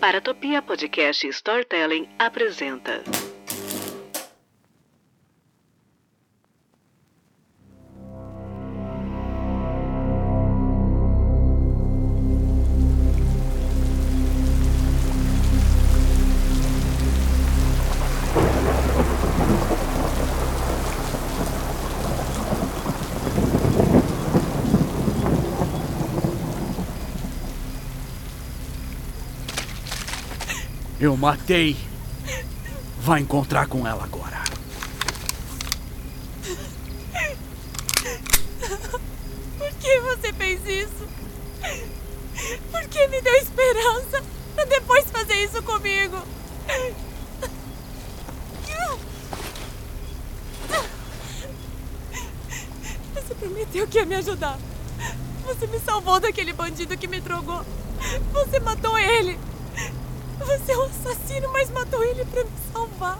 Paratopia Podcast Storytelling apresenta. Eu matei. Vai encontrar com ela agora. Por que você fez isso? Por que me deu esperança pra depois fazer isso comigo? Você prometeu que ia me ajudar. Você me salvou daquele bandido que me drogou. Você matou ele. Você é um assassino, mas matou ele pra me salvar.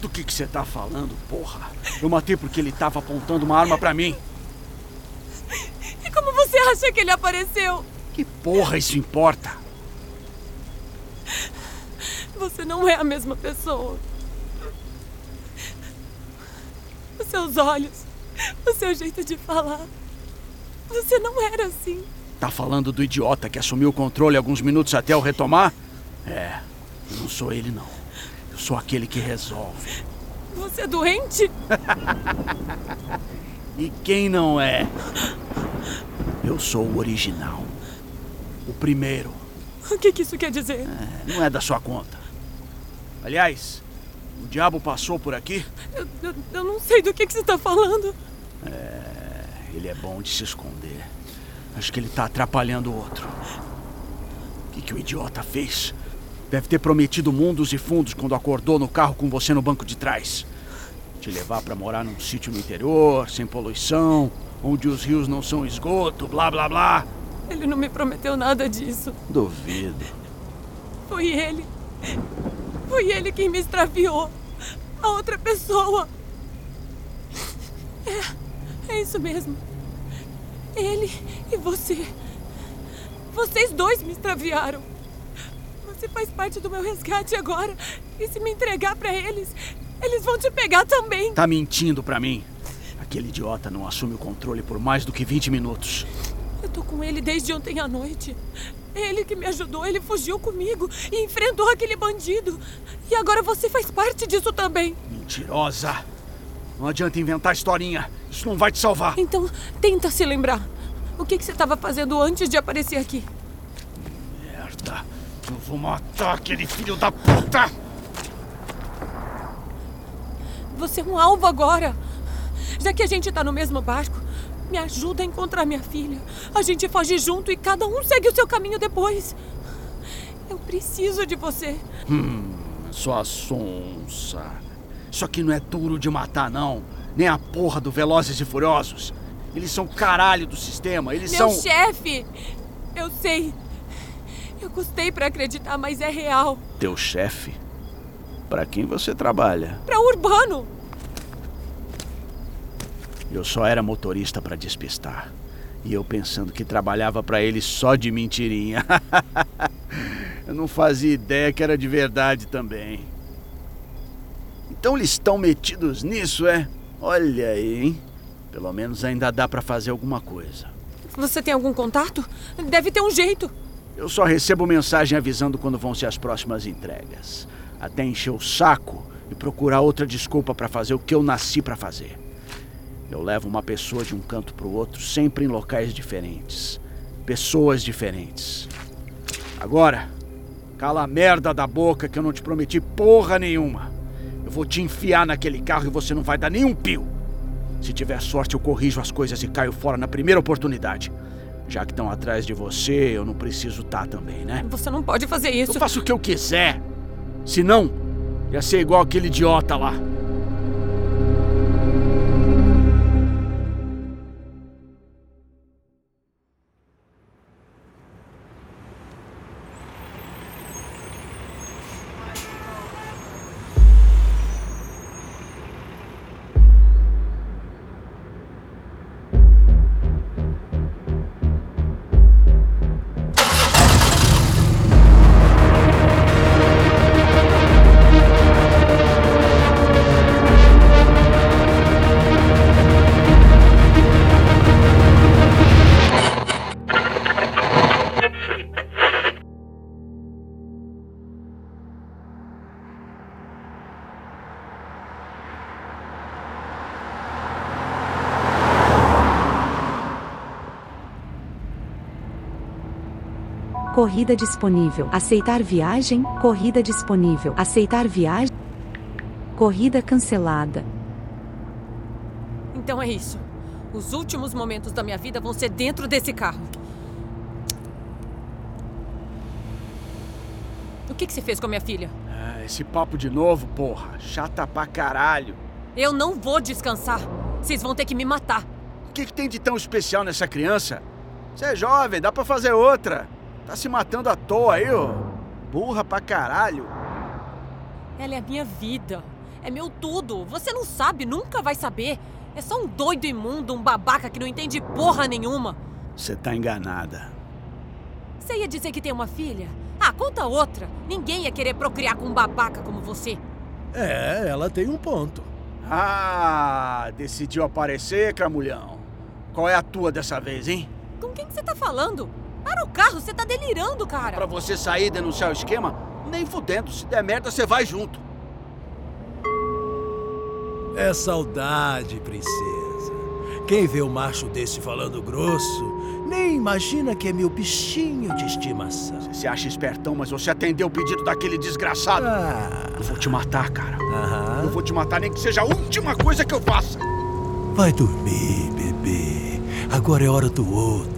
Do que você tá falando, porra? Eu matei porque ele tava apontando uma arma pra mim. E como você acha que ele apareceu? Que porra isso importa? Você não é a mesma pessoa. Os seus olhos, o seu jeito de falar. Você não era assim. Tá falando do idiota que assumiu o controle alguns minutos até eu retomar? É, eu não sou ele não. Eu sou aquele que resolve. Você é doente? E quem não é? Eu sou o original. O primeiro. O que, que isso quer dizer? É, não é da sua conta. Aliás, o diabo passou por aqui? Eu, eu- eu não sei do que, que você está falando. Ele é bom de se esconder. Acho que ele tá atrapalhando o outro. O que, que o idiota fez? Deve ter prometido mundos e fundos quando acordou no carro com você no banco de trás. Te levar pra morar num sítio no interior, sem poluição, onde os rios não são esgoto, blá blá blá. Ele não me prometeu nada disso. Duvido. Foi ele. Foi ele quem me extraviou. A outra pessoa. É, é isso mesmo. Ele e você. Vocês dois me extraviaram. Você faz parte do meu resgate agora. E se me entregar pra eles, eles vão te pegar também. Tá mentindo pra mim. Aquele idiota não assume o controle por mais do que 20 minutos. Eu tô com ele desde ontem à noite. Ele que me ajudou, ele fugiu comigo e enfrentou aquele bandido. E agora você faz parte disso também. Mentirosa. Não adianta inventar historinha. Isso não vai te salvar. Então, tenta se lembrar. O que, que você estava fazendo antes de aparecer aqui? Merda. Eu vou matar aquele filho da puta. Você é um alvo agora. Já que a gente tá no mesmo barco, me ajuda a encontrar minha filha. A gente foge junto e cada um segue o seu caminho depois. Eu preciso de você. Sua sonsa. Isso aqui não é duro de matar, não. Nem a porra do Velozes e Furiosos. Eles são caralho do sistema. Eles Meu são. chefe! Eu sei. Eu custei pra acreditar, mas é real. Teu chefe? Pra quem você trabalha? Pra Urbano! Eu só era motorista pra despistar. E eu pensando que trabalhava pra ele só de mentirinha. eu não fazia ideia que era de verdade também. Então eles estão metidos nisso, é? Olha aí, hein? Pelo menos ainda dá pra fazer alguma coisa. Você tem algum contato? Deve ter um jeito. Eu só recebo mensagem avisando quando vão ser as próximas entregas. Até encher o saco e procurar outra desculpa pra fazer o que eu nasci pra fazer. Eu levo uma pessoa de um canto pro outro, sempre em locais diferentes. Pessoas diferentes. Agora, cala a merda da boca que eu não te prometi porra nenhuma. Eu vou te enfiar naquele carro e você não vai dar nenhum pio. Se tiver sorte, eu corrijo as coisas e caio fora na primeira oportunidade. Já que estão atrás de você, eu não preciso estar também, né? Você não pode fazer isso. Eu faço o que eu quiser. Se não, ia ser igual aquele idiota lá. Corrida disponível. Aceitar viagem, corrida disponível. Aceitar viagem, corrida cancelada. Então é isso. Os últimos momentos da minha vida vão ser dentro desse carro. O que, que você fez com a minha filha? Ah, esse papo de novo, porra. Chata pra caralho. Eu não vou descansar. Vocês vão ter que me matar. O que, que tem de tão especial nessa criança? Você é jovem, dá pra fazer outra. Tá se matando à toa aí, ô. Burra pra caralho. Ela é a minha vida. É meu tudo. Você não sabe, nunca vai saber. É só um doido imundo, um babaca que não entende porra nenhuma. Você tá enganada. Você ia dizer que tem uma filha? Ah, conta outra. Ninguém ia querer procriar com um babaca como você. É, ela tem um ponto. Ah, decidiu aparecer, Cramulhão. Qual é a tua dessa vez, hein? Com quem que você tá falando? Para o carro, você tá delirando, cara. Pra você sair e denunciar o esquema? Nem fudendo. Se der merda, você vai junto. É saudade, princesa. Quem vê o macho desse falando grosso, nem imagina que é meu bichinho de estimação. Você se acha espertão, mas você atendeu o pedido daquele desgraçado. Ah, Eu vou te matar, cara. Eu aham. vou te matar, nem que seja a última coisa que eu faça. Vai dormir, bebê. Agora é hora do outro.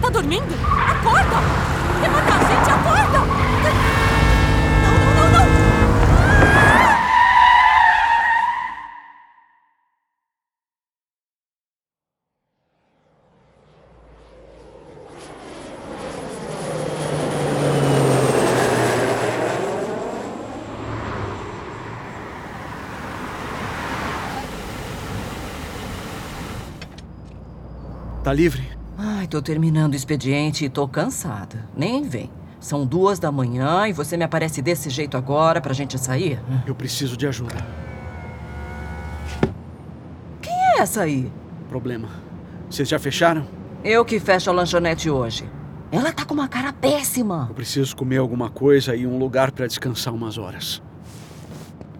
Tá dormindo? Acorda! Quer matar a gente? Acorda! Não, não, não, não! Tá livre? Tô terminando o expediente e tô cansada. Nem vem. São duas da manhã e você me aparece desse jeito agora pra gente sair? Eu preciso de ajuda. Quem é essa aí? Problema. Vocês já fecharam? Eu que fecho a lanchonete hoje. Ela tá com uma cara péssima. Eu preciso comer alguma coisa e um lugar pra descansar umas horas.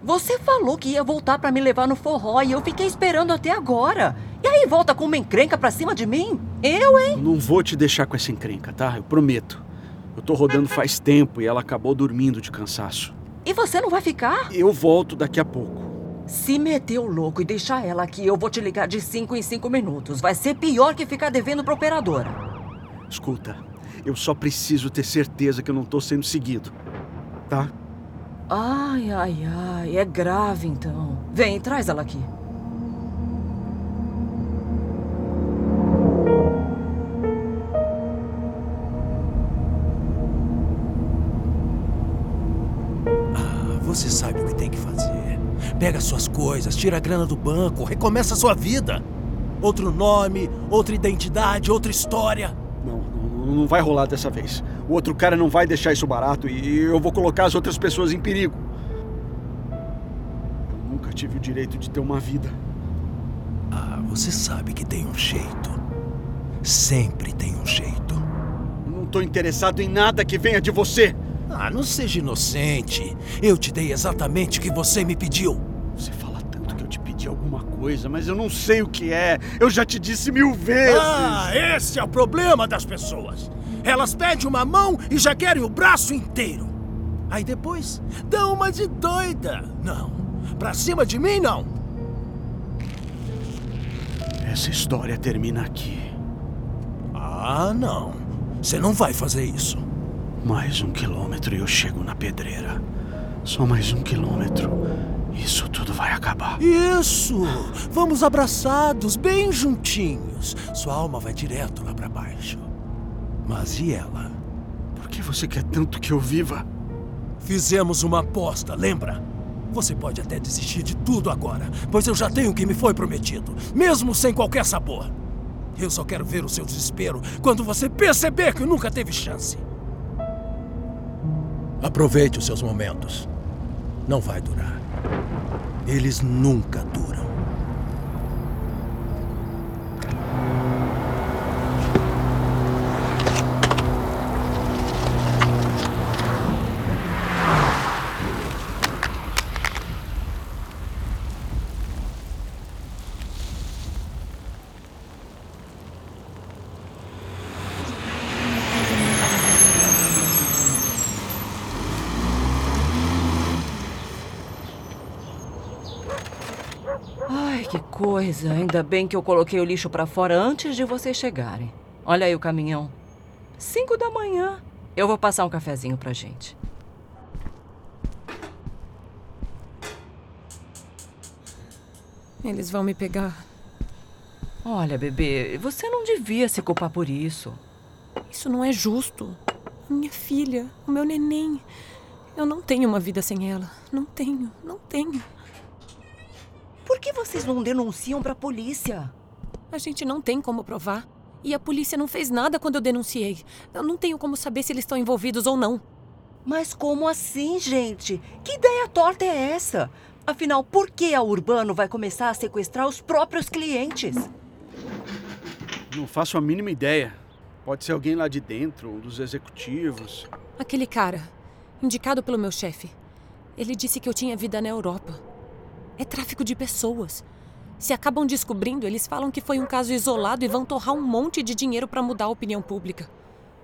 Você falou que ia voltar pra me levar no forró e eu fiquei esperando até agora. E aí volta com uma encrenca pra cima de mim? Eu, hein? Não vou te deixar com essa encrenca, tá? Eu prometo. Eu tô rodando faz tempo e ela acabou dormindo de cansaço. E você não vai ficar? Eu volto daqui a pouco. Se meter o louco e deixar ela aqui, eu vou te ligar de cinco em cinco minutos. Vai ser pior que ficar devendo pra operadora. Escuta, eu só preciso ter certeza que eu não tô sendo seguido. Tá? Ai, ai, ai, é grave então. Vem, traz ela aqui. Pega suas coisas, tira a grana do banco, recomeça a sua vida. Outro nome, outra identidade, outra história. Não, não, não vai rolar dessa vez. O outro cara não vai deixar isso barato e eu vou colocar as outras pessoas em perigo. Eu nunca tive o direito de ter uma vida. Ah, você sabe que tem um jeito. Sempre tem um jeito. Não tô interessado em nada que venha de você. Ah, não seja inocente. Eu te dei exatamente o que você me pediu. Pedi alguma coisa, mas eu não sei o que é. Eu já te disse mil vezes. Ah, esse é o problema das pessoas. Elas pedem uma mão e já querem o braço inteiro. Aí depois dão uma de doida. Não, pra cima de mim não. Essa história termina aqui. Ah, não. Você não vai fazer isso. Mais um quilômetro e eu chego na pedreira. Só mais um quilômetro. Isso tudo vai acabar. Isso! Vamos abraçados, bem juntinhos. Sua alma vai direto lá pra baixo. Mas e ela? Por que você quer tanto que eu viva? Fizemos uma aposta, lembra? Você pode até desistir de tudo agora, pois eu já tenho o que me foi prometido, mesmo sem qualquer sabor. Eu só quero ver o seu desespero quando você perceber que nunca teve chance. Aproveite os seus momentos. Não vai durar. Eles nunca duram. Ai, que coisa. Ainda bem que eu coloquei o lixo pra fora antes de vocês chegarem. Olha aí o caminhão. Cinco da manhã. Eu vou passar um cafezinho pra gente. Eles vão me pegar. Olha, bebê, você não devia se culpar por isso. Isso não é justo. A minha filha, o meu neném. Eu não tenho uma vida sem ela. Não tenho, não tenho. Por que vocês não denunciam pra polícia? A gente não tem como provar. E a polícia não fez nada quando eu denunciei. Eu não tenho como saber se eles estão envolvidos ou não. Mas como assim, gente? Que ideia torta é essa? Afinal, por que a Urbano vai começar a sequestrar os próprios clientes? Não faço a mínima ideia. Pode ser alguém lá de dentro, um dos executivos. Aquele cara, indicado pelo meu chefe. Ele disse que eu tinha vida na Europa. É tráfico de pessoas. Se acabam descobrindo, eles falam que foi um caso isolado e vão torrar um monte de dinheiro para mudar a opinião pública.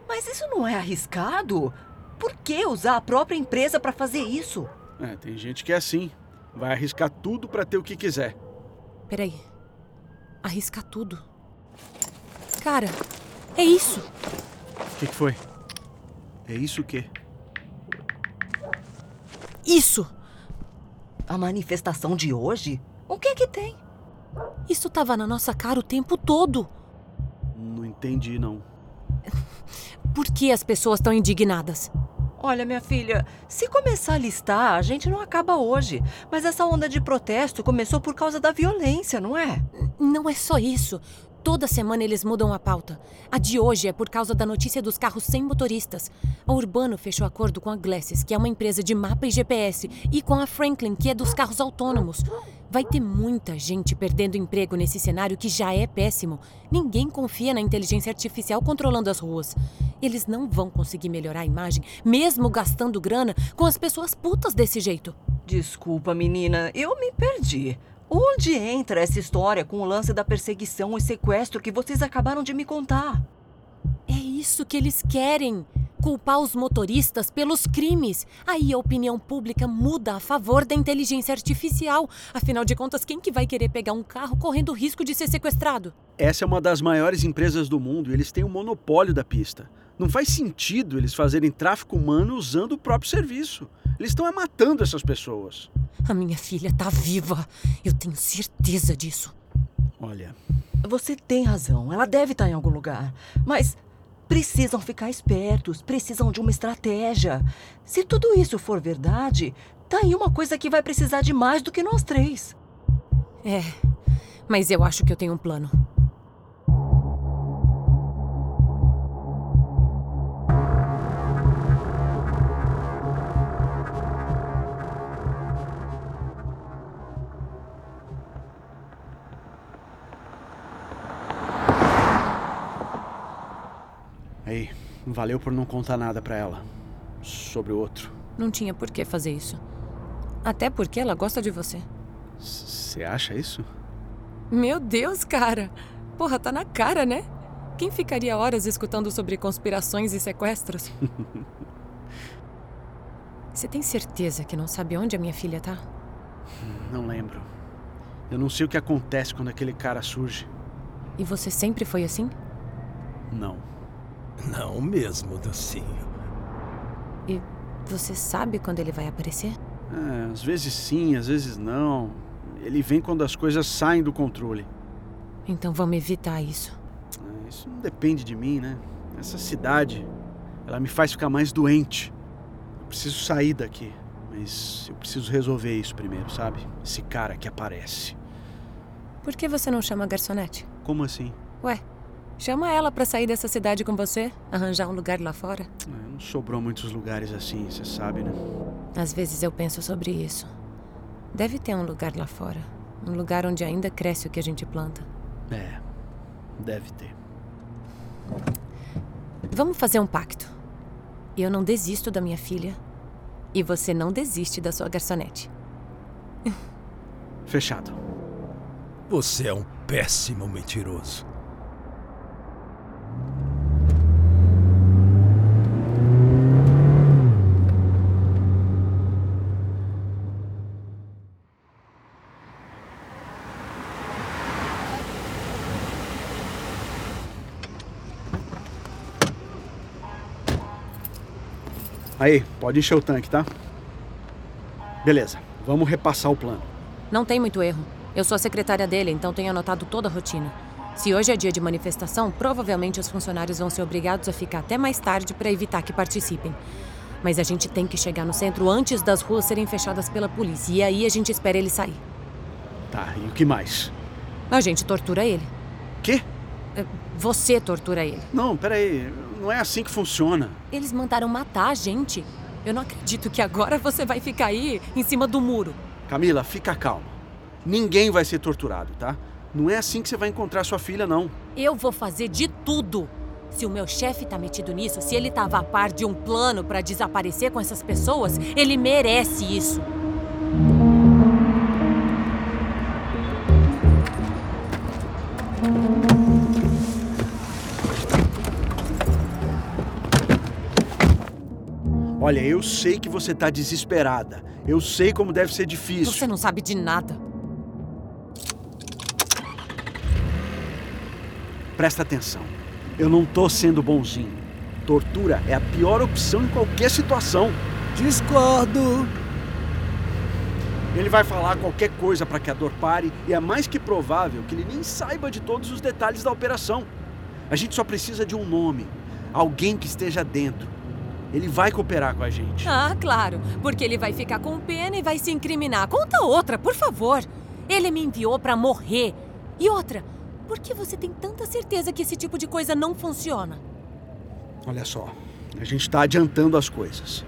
Mas isso não é arriscado? Por que usar a própria empresa para fazer isso? É, tem gente que é assim. Vai arriscar tudo para ter o que quiser. Peraí. Arriscar tudo. Cara, é isso. O que, que foi? É isso o quê? Isso! A manifestação de hoje? O que que tem? Isso tava na nossa cara o tempo todo. Não entendi, não. Por que as pessoas estão indignadas? Olha, minha filha, se começar a listar, a gente não acaba hoje. Mas essa onda de protesto começou por causa da violência, não é? Não é só isso. Toda semana eles mudam a pauta. A de hoje é por causa da notícia dos carros sem motoristas. A Urbano fechou acordo com a Glasses, que é uma empresa de mapa e GPS, e com a Franklin, que é dos carros autônomos. Vai ter muita gente perdendo emprego nesse cenário que já é péssimo. Ninguém confia na inteligência artificial controlando as ruas. Eles não vão conseguir melhorar a imagem, mesmo gastando grana, com as pessoas putas desse jeito. Desculpa, menina, eu me perdi. Onde entra essa história com o lance da perseguição e sequestro que vocês acabaram de me contar? É isso que eles querem. Culpar os motoristas pelos crimes. Aí a opinião pública muda a favor da inteligência artificial. Afinal de contas, quem que vai querer pegar um carro correndo risco de ser sequestrado? Essa é uma das maiores empresas do mundo e eles têm o um monopólio da pista. Não faz sentido eles fazerem tráfico humano usando o próprio serviço. Eles estão matando essas pessoas. A minha filha tá viva. Eu tenho certeza disso. Olha. Você tem razão. Ela deve estar em algum lugar. Mas precisam ficar espertos, precisam de uma estratégia. Se tudo isso for verdade, tá aí uma coisa que vai precisar de mais do que nós três. É, mas eu acho que eu tenho um plano. Aí, valeu por não contar nada para ela sobre o outro. Não tinha por que fazer isso. Até porque ela gosta de você. Você acha isso? Meu Deus, cara! Porra, tá na cara, né? Quem ficaria horas escutando sobre conspirações e sequestros? Você tem certeza que não sabe onde a minha filha tá? Não lembro. Eu não sei o que acontece quando aquele cara surge. E você sempre foi assim? Não. Não mesmo, docinho. E você sabe quando ele vai aparecer? É, às vezes sim, às vezes não. Ele vem quando as coisas saem do controle. Então vamos evitar isso. É, isso não depende de mim, né? Essa cidade, ela me faz ficar mais doente. Eu preciso sair daqui. Mas eu preciso resolver isso primeiro, sabe? Esse cara que aparece. Por que você não chama a garçonete? Como assim? Ué, chama ela pra sair dessa cidade com você, arranjar um lugar lá fora. É, não sobrou muitos lugares assim, você sabe, né? Às vezes eu penso sobre isso. Deve ter um lugar lá fora. Um lugar onde ainda cresce o que a gente planta. É, deve ter. Vamos fazer um pacto. Eu não desisto da minha filha. E você não desiste da sua garçonete. Fechado. Você é um péssimo mentiroso. Aí, pode encher o tanque, tá? Beleza, vamos repassar o plano. Não tem muito erro. Eu sou a secretária dele, então tenho anotado toda a rotina. Se hoje é dia de manifestação, provavelmente os funcionários vão ser obrigados a ficar até mais tarde para evitar que participem. Mas a gente tem que chegar no centro antes das ruas serem fechadas pela polícia. E aí a gente espera ele sair. Tá, e o que mais? A gente tortura ele. Quê? É, Você tortura ele. Não, peraí. Não é assim que funciona. Eles mandaram matar a gente. Eu não acredito que agora você vai ficar aí em cima do muro. Camila, fica calma. Ninguém vai ser torturado, tá? Não é assim que você vai encontrar sua filha, não. Eu vou fazer de tudo. Se o meu chefe tá metido nisso, se ele tava a par de um plano para desaparecer com essas pessoas, ele merece isso. Olha, eu sei que você tá desesperada. Eu sei como deve ser difícil. Você não sabe de nada. Presta atenção. Eu não tô sendo bonzinho. Tortura é a pior opção em qualquer situação. Discordo. Ele vai falar qualquer coisa para que a dor pare e é mais que provável que ele nem saiba de todos os detalhes da operação. A gente só precisa de um nome, alguém que esteja dentro. Ele vai cooperar com a gente. Ah, claro, porque ele vai ficar com pena e vai se incriminar. Conta outra, por favor. Ele me enviou pra morrer. E outra, por que você tem tanta certeza que esse tipo de coisa não funciona? Olha só, a gente tá adiantando as coisas.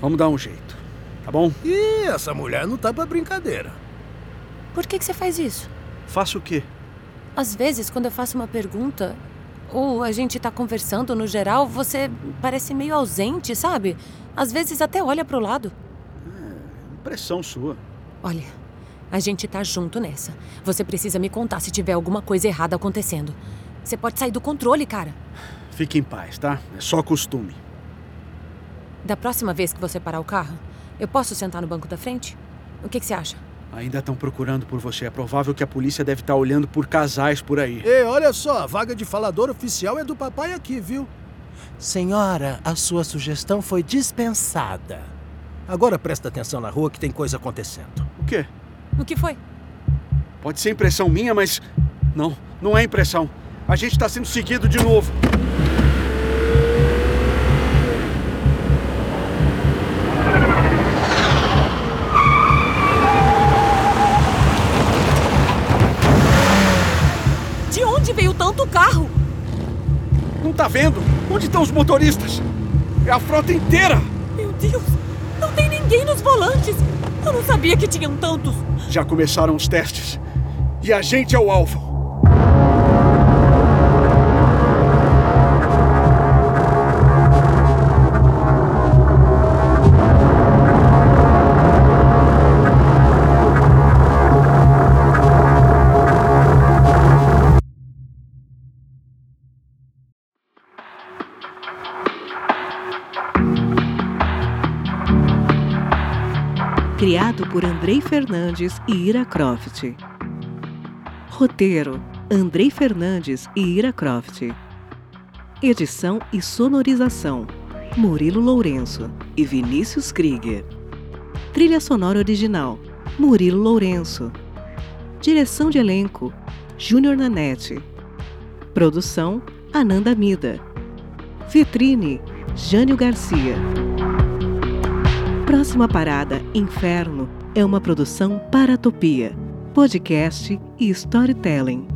Vamos dar um jeito, tá bom? Ih, essa mulher não tá pra brincadeira. Por que, que você faz isso? Faça o quê? Às vezes, quando eu faço uma pergunta, ou a gente tá conversando no geral, você parece meio ausente, sabe? Às vezes até olha pro lado. Impressão sua. Olha, a gente tá junto nessa. Você precisa me contar se tiver alguma coisa errada acontecendo. Você pode sair do controle, cara. Fique em paz, tá? É só costume. Da próxima vez que você parar o carro, eu posso sentar no banco da frente? O que, que você acha? Ainda estão procurando por você. É provável que a polícia deve estar olhando por casais por aí. Ei, olha só, a vaga de falador oficial é do papai aqui, viu? Senhora, a sua sugestão foi dispensada. Agora presta atenção na rua que tem coisa acontecendo. O quê? O que foi? Pode ser impressão minha, mas. Não, não é impressão. A gente está sendo seguido de novo. Não tá vendo? Onde estão os motoristas? É a frota inteira! Meu Deus, não tem ninguém nos volantes. Eu não sabia que tinham tantos. Já começaram os testes. E a gente é o alvo. Andrei Fernandes e Ira Croft. Roteiro: Andrei Fernandes e Ira Croft. Edição e sonorização: Murilo Lourenço e Vinícius Krieger. Trilha sonora original: Murilo Lourenço. Direção de elenco: Júnior Nanete. Produção: Ananda Mida. Vitrine: Jânio Garcia. Próxima Parada Inferno é uma produção Paratopia, podcast e storytelling.